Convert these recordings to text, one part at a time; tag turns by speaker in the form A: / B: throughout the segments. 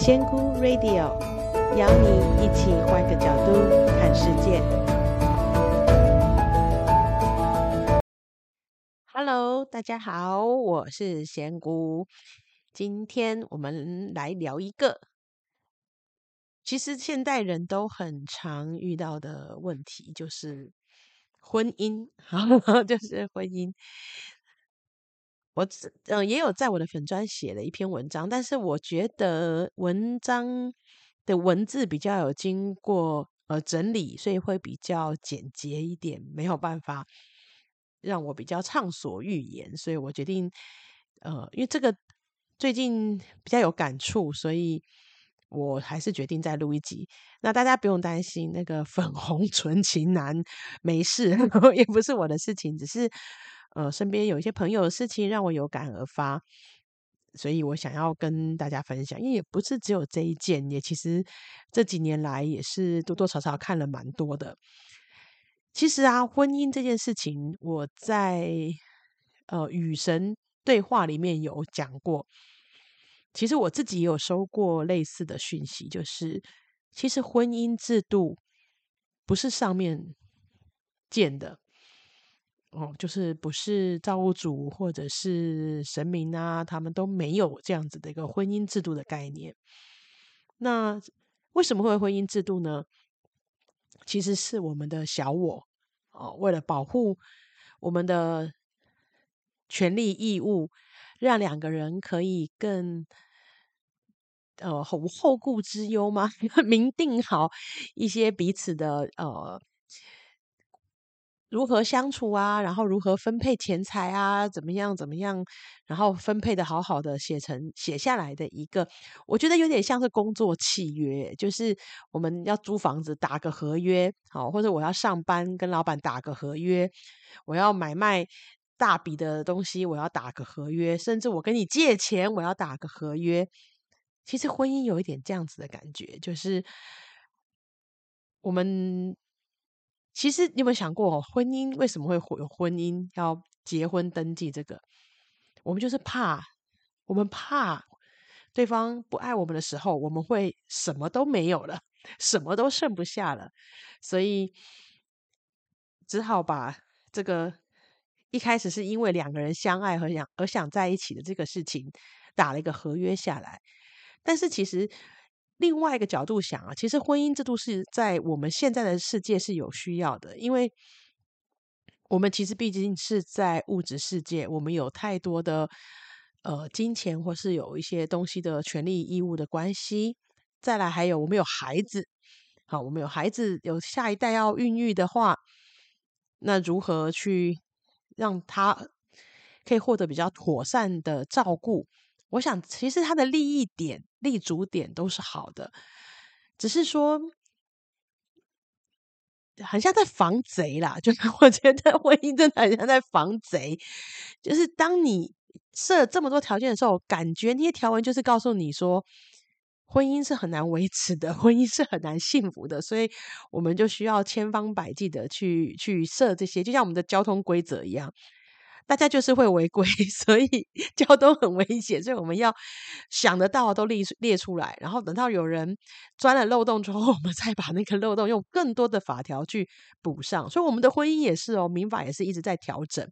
A: 仙姑 Radio 邀你一起换个角度看世界。Hello，大家好，我是仙姑。今天我们来聊一个，其实现代人都很常遇到的问题，就是婚姻，就是婚姻。我嗯、也有在我的粉专写了一篇文章，但是我觉得文章的文字比较有经过呃整理，所以会比较简洁一点，没有办法让我比较畅所欲言，所以我决定呃，因为这个最近比较有感触，所以我还是决定再录一集。那大家不用担心，那个粉红 纯情男没事，也不是我的事情，只是。呃，身边有一些朋友的事情让我有感而发，所以我想要跟大家分享。因为也不是只有这一件，也其实这几年来也是多多少少看了蛮多的。其实啊，婚姻这件事情，我在呃与神对话里面有讲过。其实我自己也有收过类似的讯息，就是其实婚姻制度不是上面建的。哦，就是不是造物主或者是神明啊，他们都没有这样子的一个婚姻制度的概念。那为什么会有婚姻制度呢？其实是我们的小我哦，为了保护我们的权利义务，让两个人可以更呃无后顾之忧吗？明定好一些彼此的呃。如何相处啊？然后如何分配钱财啊？怎么样？怎么样？然后分配的好好的，写成写下来的一个，我觉得有点像是工作契约，就是我们要租房子打个合约，好，或者我要上班跟老板打个合约，我要买卖大笔的东西，我要打个合约，甚至我跟你借钱，我要打个合约。其实婚姻有一点这样子的感觉，就是我们。其实你有没有想过，婚姻为什么会有婚姻要结婚登记？这个我们就是怕，我们怕对方不爱我们的时候，我们会什么都没有了，什么都剩不下了，所以只好把这个一开始是因为两个人相爱和想而想在一起的这个事情打了一个合约下来，但是其实。另外一个角度想啊，其实婚姻制度是在我们现在的世界是有需要的，因为我们其实毕竟是在物质世界，我们有太多的呃金钱或是有一些东西的权利义务的关系。再来还有我们有孩子，好，我们有孩子有下一代要孕育的话，那如何去让他可以获得比较妥善的照顾？我想，其实他的利益点、立足点都是好的，只是说，很像在防贼啦。就是我觉得婚姻真的很像在防贼。就是当你设这么多条件的时候，感觉那些条文就是告诉你说，婚姻是很难维持的，婚姻是很难幸福的，所以我们就需要千方百计的去去设这些，就像我们的交通规则一样。大家就是会违规，所以交通很危险，所以我们要想得到都列列出来，然后等到有人钻了漏洞之后，我们再把那个漏洞用更多的法条去补上。所以我们的婚姻也是哦，民法也是一直在调整。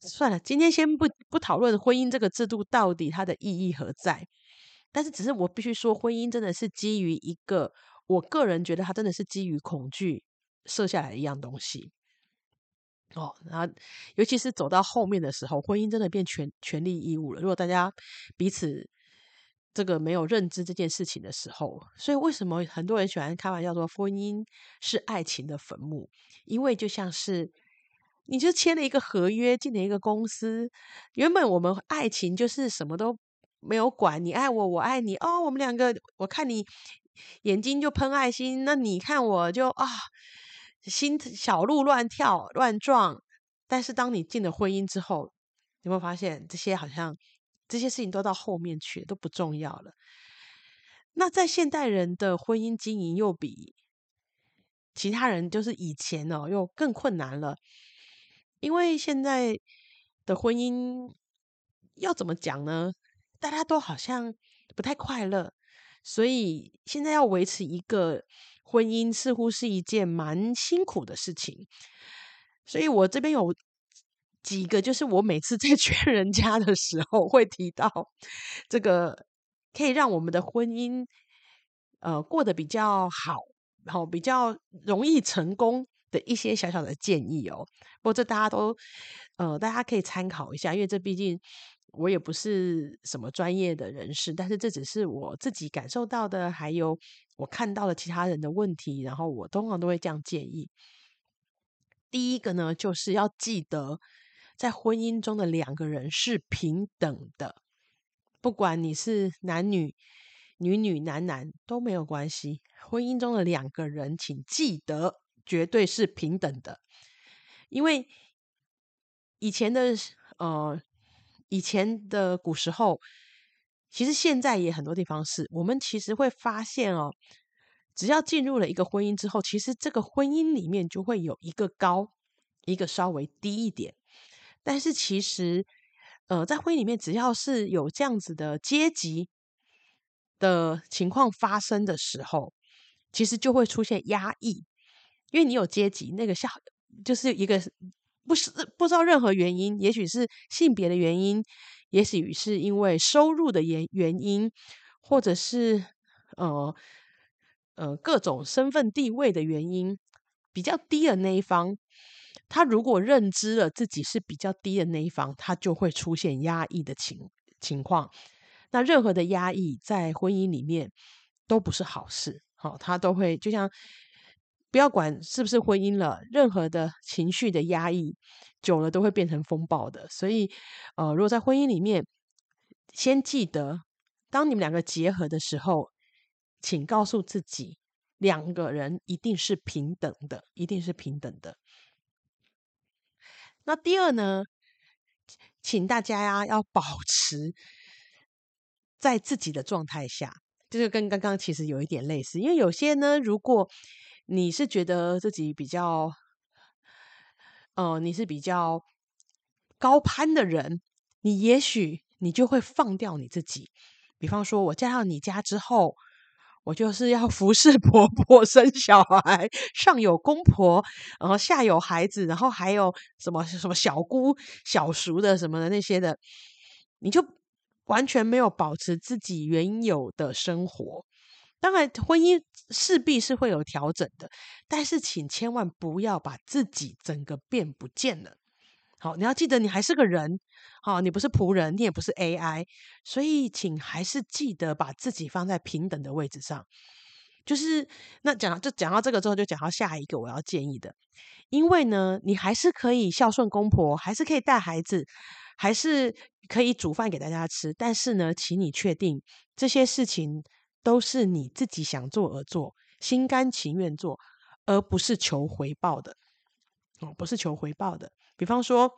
A: 算了，今天先不不讨论婚姻这个制度到底它的意义何在，但是只是我必须说，婚姻真的是基于一个，我个人觉得它真的是基于恐惧设下来的一样东西。哦，然后尤其是走到后面的时候，婚姻真的变权权利义务了。如果大家彼此这个没有认知这件事情的时候，所以为什么很多人喜欢开玩笑说婚姻是爱情的坟墓？因为就像是你就签了一个合约，进了一个公司，原本我们爱情就是什么都没有管，你爱我，我爱你，哦，我们两个，我看你眼睛就喷爱心，那你看我就啊。心小鹿乱跳乱撞，但是当你进了婚姻之后，有没有发现这些好像这些事情都到后面去都不重要了？那在现代人的婚姻经营又比其他人就是以前哦又更困难了，因为现在的婚姻要怎么讲呢？大家都好像不太快乐，所以现在要维持一个婚姻，似乎是一件蛮辛苦的事情。所以我这边有几个，就是我每次在 劝人家的时候会提到，这个可以让我们的婚姻呃过得比较好，然后比较容易成功的一些小小的建议哦。不过这大家都呃大家可以参考一下，因为这毕竟我也不是什么专业的人士，但是这只是我自己感受到的，还有我看到了其他人的问题，然后我通常都会这样建议。第一个呢，就是要记得，在婚姻中的两个人是平等的，不管你是男女、女女、男男都没有关系。婚姻中的两个人，请记得绝对是平等的，因为以前的呃，以前的古时候，其实现在也很多地方是，我们其实会发现哦。只要进入了一个婚姻之后，其实这个婚姻里面就会有一个高，一个稍微低一点。但是其实，呃，在婚姻里面，只要是有这样子的阶级的情况发生的时候，其实就会出现压抑，因为你有阶级，那个下就是一个不是不知道任何原因，也许是性别的原因，也许是因为收入的原原因，或者是呃。呃，各种身份地位的原因，比较低的那一方，他如果认知了自己是比较低的那一方，他就会出现压抑的情情况。那任何的压抑在婚姻里面都不是好事，好、他都会就像不要管是不是婚姻了，任何的情绪的压抑久了都会变成风暴的。所以，呃，如果在婚姻里面，先记得，当你们两个结合的时候。请告诉自己，两个人一定是平等的，一定是平等的。那第二呢，请大家呀要保持在自己的状态下，就是跟刚刚其实有一点类似。因为有些呢，如果你是觉得自己比较，呃，你是比较高攀的人，你也许你就会放掉你自己。比方说，我嫁到你家之后。我就是要服侍 婆婆生小孩，上有公婆，然后下有孩子，然后还有什么什么小姑、小叔的什么的那些的，你就完全没有保持自己原有的生活。当然，婚姻势必是会有调整的，但是请千万不要把自己整个变不见了。好，你要记得，你还是个人，好，你不是仆人，你也不是 AI，所以请还是记得把自己放在平等的位置上。就是那讲，就讲到这个之后，就讲到下一个我要建议的，因为呢，你还是可以孝顺公婆，还是可以带孩子，还是可以煮饭给大家吃，但是呢，请你确定这些事情都是你自己想做而做，心甘情愿做，而不是求回报的。哦，不是求回报的。比方说，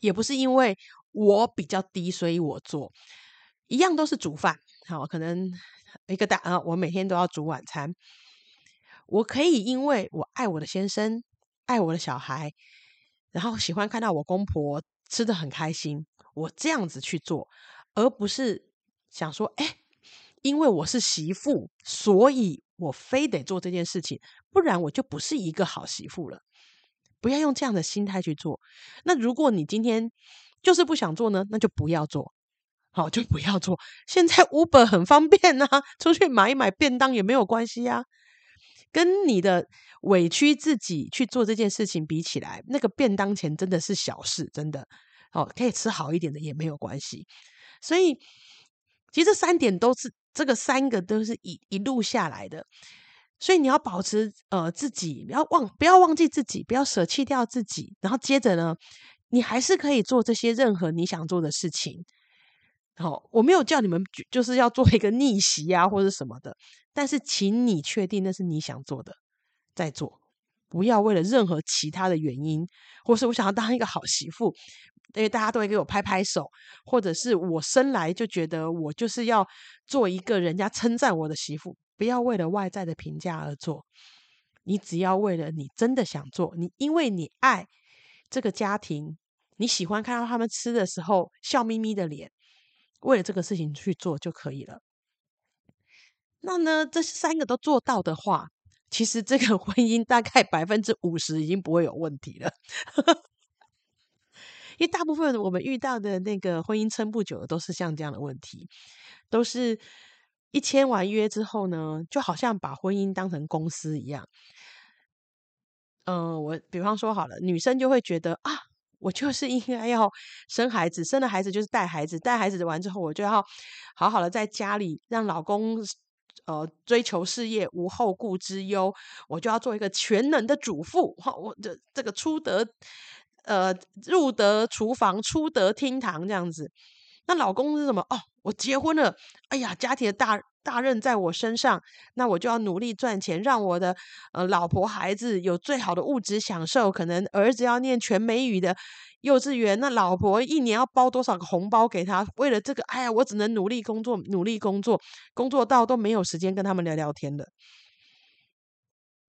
A: 也不是因为我比较低，所以我做一样都是煮饭。好，可能一个大啊，我每天都要煮晚餐。我可以因为我爱我的先生，爱我的小孩，然后喜欢看到我公婆吃的很开心，我这样子去做，而不是想说，哎，因为我是媳妇，所以我非得做这件事情，不然我就不是一个好媳妇了。不要用这样的心态去做。那如果你今天就是不想做呢，那就不要做，好，就不要做。现在 Uber 很方便呐，出去买一买便当也没有关系呀。跟你的委屈自己去做这件事情比起来，那个便当钱真的是小事，真的。哦，可以吃好一点的也没有关系。所以，其实这三点都是这个三个都是一一路下来的。所以你要保持呃自己，不要忘不要忘记自己，不要舍弃掉自己。然后接着呢，你还是可以做这些任何你想做的事情。好、我没有叫你们就是要做一个逆袭啊或者什么的，但是请你确定那是你想做的，再做，不要为了任何其他的原因，或是我想要当一个好媳妇，因为大家都会给我拍拍手，或者是我生来就觉得我就是要做一个人家称赞我的媳妇。不要为了外在的评价而做，你只要为了你真的想做，你因为你爱这个家庭，你喜欢看到他们吃的时候笑眯眯的脸，为了这个事情去做就可以了。那呢，这三个都做到的话，其实这个婚姻大概百分之五十已经不会有问题了。因为大部分我们遇到的那个婚姻撑不久的，都是像这样的问题，都是一签完约之后呢，就好像把婚姻当成公司一样。嗯、我比方说好了，女生就会觉得啊，我就是应该要生孩子，生了孩子就是带孩子，带孩子完之后，我就要好好的在家里让老公。呃，追求事业无后顾之忧，我就要做一个全能的主妇。哈，我这这个出得呃入得厨房，出得厅堂这样子。那老公是什么？哦，我结婚了，哎呀，家庭的大大任在我身上，那我就要努力赚钱，让我的呃老婆孩子有最好的物质享受。可能儿子要念全美语的。幼稚园，那老婆一年要包多少个红包给他？为了这个，哎呀，我只能努力工作，努力工作，工作到都没有时间跟他们聊聊天了。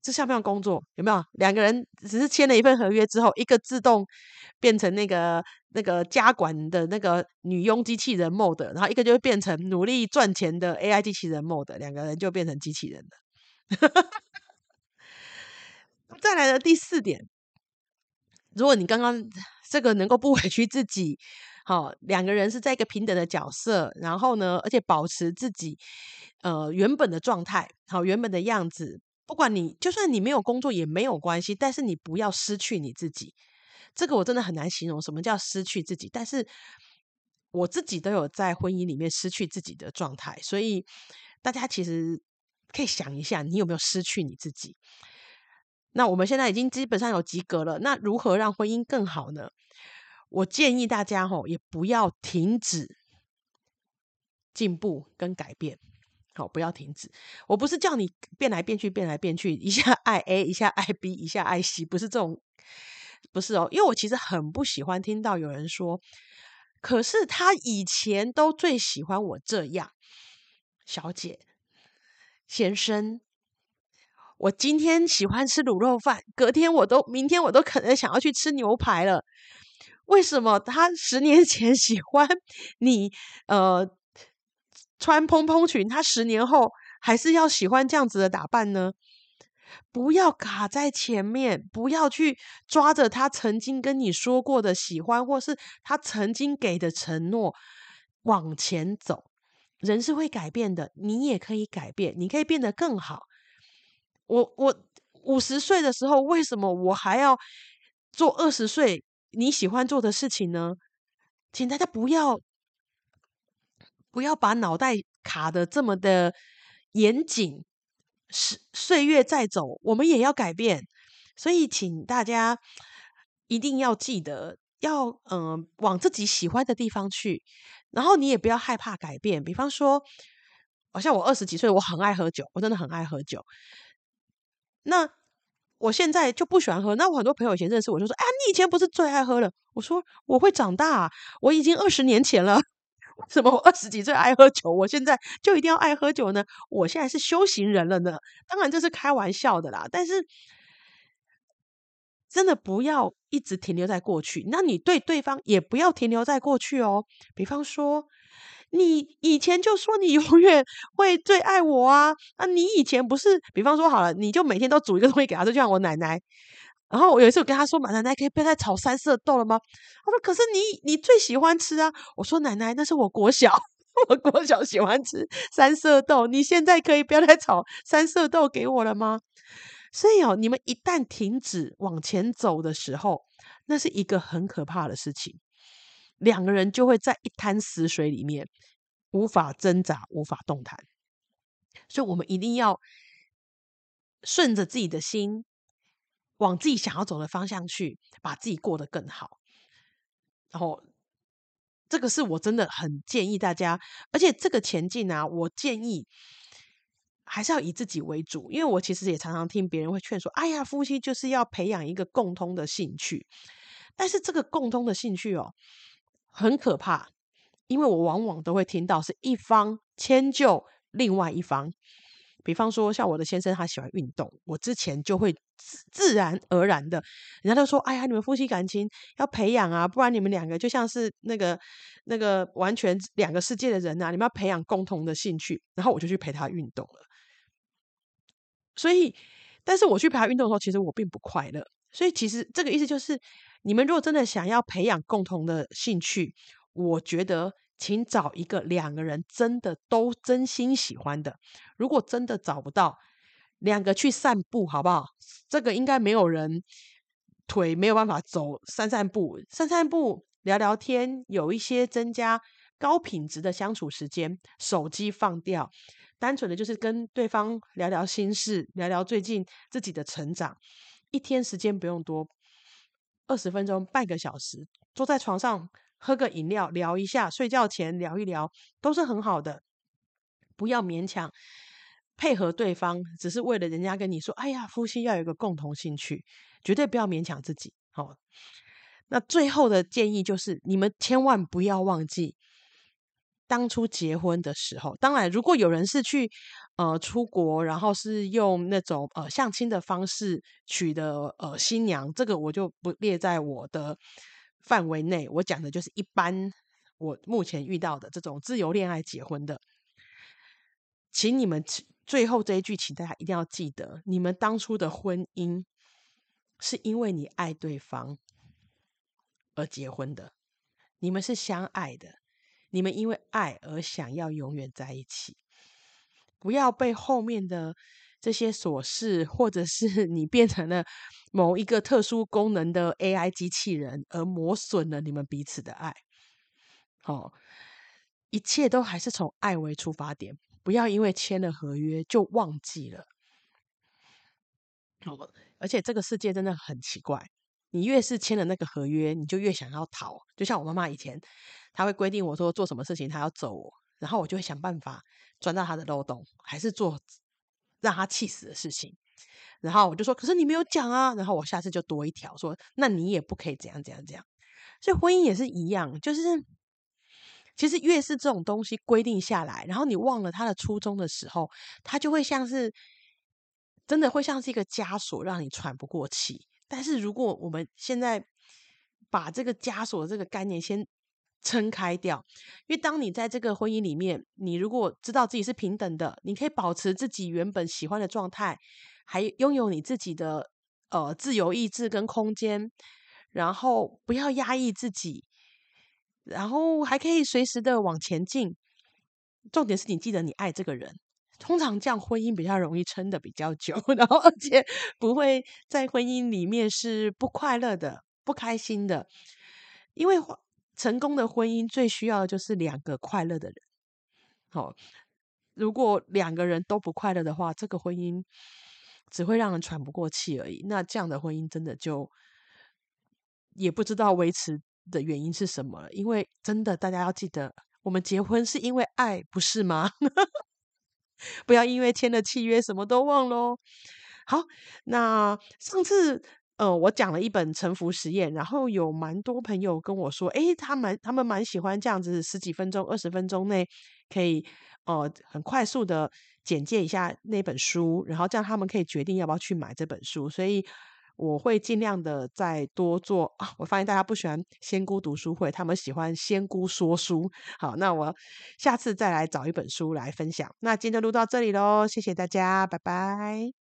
A: 这像不像工作？有没有？两个人只是签了一份合约之后，一个自动变成那个那个家管的那个女佣机器人 mode，然后一个就会变成努力赚钱的 AI 机器人 mode，两个人就变成机器人了。再来的第四点，如果你刚刚。这个能够不委屈自己，好，两个人是在一个平等的角色，然后呢，而且保持自己呃原本的状态，好，原本的样子。不管你就算你没有工作也没有关系，但是你不要失去你自己。这个我真的很难形容什么叫失去自己，但是我自己都有在婚姻里面失去自己的状态，所以大家其实可以想一下，你有没有失去你自己？那我们现在已经基本上有及格了。那如何让婚姻更好呢？我建议大家吼，也不要停止进步跟改变。好，不要停止。我不是叫你变来变去，变来变去，一下 爱 A，一下爱 B，一下爱 C，不是这种，不是哦。因为我其实很不喜欢听到有人说，可是他以前都最喜欢我这样，小姐，先生。我今天喜欢吃卤肉饭，隔天我都，明天我都可能想要去吃牛排了。为什么他十年前喜欢你，呃，穿蓬蓬裙，他十年后还是要喜欢这样子的打扮呢？不要卡在前面，不要去抓着他曾经跟你说过的喜欢，或是他曾经给的承诺往前走。人是会改变的，你也可以改变，你可以变得更好。我我五十岁的时候，为什么我还要做二十岁你喜欢做的事情呢？请大家不要不要把脑袋卡的这么的严谨。岁岁月在走，我们也要改变。所以，请大家一定要记得，要嗯、往自己喜欢的地方去。然后，你也不要害怕改变。比方说，好像我二十几岁，我很爱喝酒，我真的很爱喝酒。那我现在就不喜欢喝。那我很多朋友以前认识我就说：“哎，你以前不是最爱喝了？”我说：“我会长大，我已经二十年前了。为什么我二十几岁爱喝酒，我现在就一定要爱喝酒呢？我现在是修行人了呢。当然这是开玩笑的啦，但是真的不要一直停留在过去。那你对对方也不要停留在过去哦。比方说。”你以前就说你永远会最爱我啊！啊，你以前不是，比方说好了，你就每天都煮一个东西给他，就像我奶奶。然后我有一次我跟他说嘛，奶奶可以不要再炒三色豆了吗？他说：“可是你你最喜欢吃啊！”我说：“奶奶，那是我国小，我国小喜欢吃三色豆，你现在可以不要再炒三色豆给我了吗？”所以哦，你们一旦停止往前走的时候，那是一个很可怕的事情。两个人就会在一滩死水里面，无法挣扎，无法动弹。所以，我们一定要顺着自己的心，往自己想要走的方向去，把自己过得更好。然后，这个是我真的很建议大家，而且这个前进啊，我建议还是要以自己为主，因为我其实也常常听别人会劝说：“哎呀，夫妻就是要培养一个共通的兴趣。”但是，这个共通的兴趣哦。很可怕，因为我往往都会听到是一方迁就另外一方。比方说，像我的先生，他喜欢运动，我之前就会自自然而然的，人家都说：“哎呀，你们夫妻感情要培养啊，不然你们两个就像是那个那个完全两个世界的人啊，你们要培养共同的兴趣。”然后我就去陪他运动了。所以，但是我去陪他运动的时候，其实我并不快乐。所以，其实这个意思就是，你们如果真的想要培养共同的兴趣，我觉得请找一个两个人真的都真心喜欢的。如果真的找不到，两个去散步好不好？这个应该没有人腿没有办法走，散散步，散散步，聊聊天，有一些增加高品质的相处时间。手机放掉，单纯的就是跟对方聊聊心事，聊聊最近自己的成长。一天时间不用多，二十分钟、半个小时，坐在床上喝个饮料，聊一下，睡觉前聊一聊，都是很好的。不要勉强。配合对方，只是为了人家跟你说：“哎呀，夫妻要有一个共同兴趣，绝对不要勉强自己。”好，那最后的建议就是，你们千万不要忘记当初结婚的时候。当然，如果有人是去呃出国，然后是用那种呃相亲的方式娶的呃新娘，这个我就不列在我的范围内。我讲的就是一般我目前遇到的这种自由恋爱结婚的，请你们。最后这一句，请大家一定要记得：你们当初的婚姻是因为你爱对方而结婚的，你们是相爱的，你们因为爱而想要永远在一起。不要被后面的这些琐事，或者是你变成了某一个特殊功能的 AI 机器人，而磨损了你们彼此的爱。好，一切都还是从爱为出发点。不要因为签了合约就忘记了，而且这个世界真的很奇怪，你越是签了那个合约，你就越想要逃。就像我妈妈以前，她会规定我说做什么事情，她要揍我，然后我就会想办法钻到她的漏洞，还是做让他气死的事情。然后我就说，可是你没有讲啊，然后我下次就多一条说，那你也不可以怎样怎样怎样。所以婚姻也是一样，就是。其实越是这种东西规定下来，然后你忘了他的初衷的时候，它就会像是真的会像是一个枷锁，让你喘不过气。但是如果我们现在把这个枷锁这个概念先撑开掉，因为当你在这个婚姻里面，你如果知道自己是平等的，你可以保持自己原本喜欢的状态，还拥有你自己的呃自由意志跟空间，然后不要压抑自己。然后还可以随时的往前进，重点是你记得你爱这个人，通常这样婚姻比较容易撑得比较久，然后而且不会在婚姻里面是不快乐的、不开心的，因为成功的婚姻最需要的就是两个快乐的人。好，如果两个人都不快乐的话，这个婚姻只会让人喘不过气而已。那这样的婚姻真的就也不知道维持的原因是什么了？因为真的，大家要记得，我们结婚是因为爱，不是吗？不要因为签了契约，什么都忘喽。好，那上次呃，我讲了一本臣服实验，然后有蛮多朋友跟我说，诶，他们他们蛮喜欢这样子，十几分钟、二十分钟内可以呃很快速的简介一下那本书，然后这样他们可以决定要不要去买这本书，所以。我会尽量的再多做啊！我发现大家不喜欢仙姑读书会，他们喜欢仙姑说书。好，那我下次再来找一本书来分享。那今天就录到这里喽，谢谢大家，拜拜。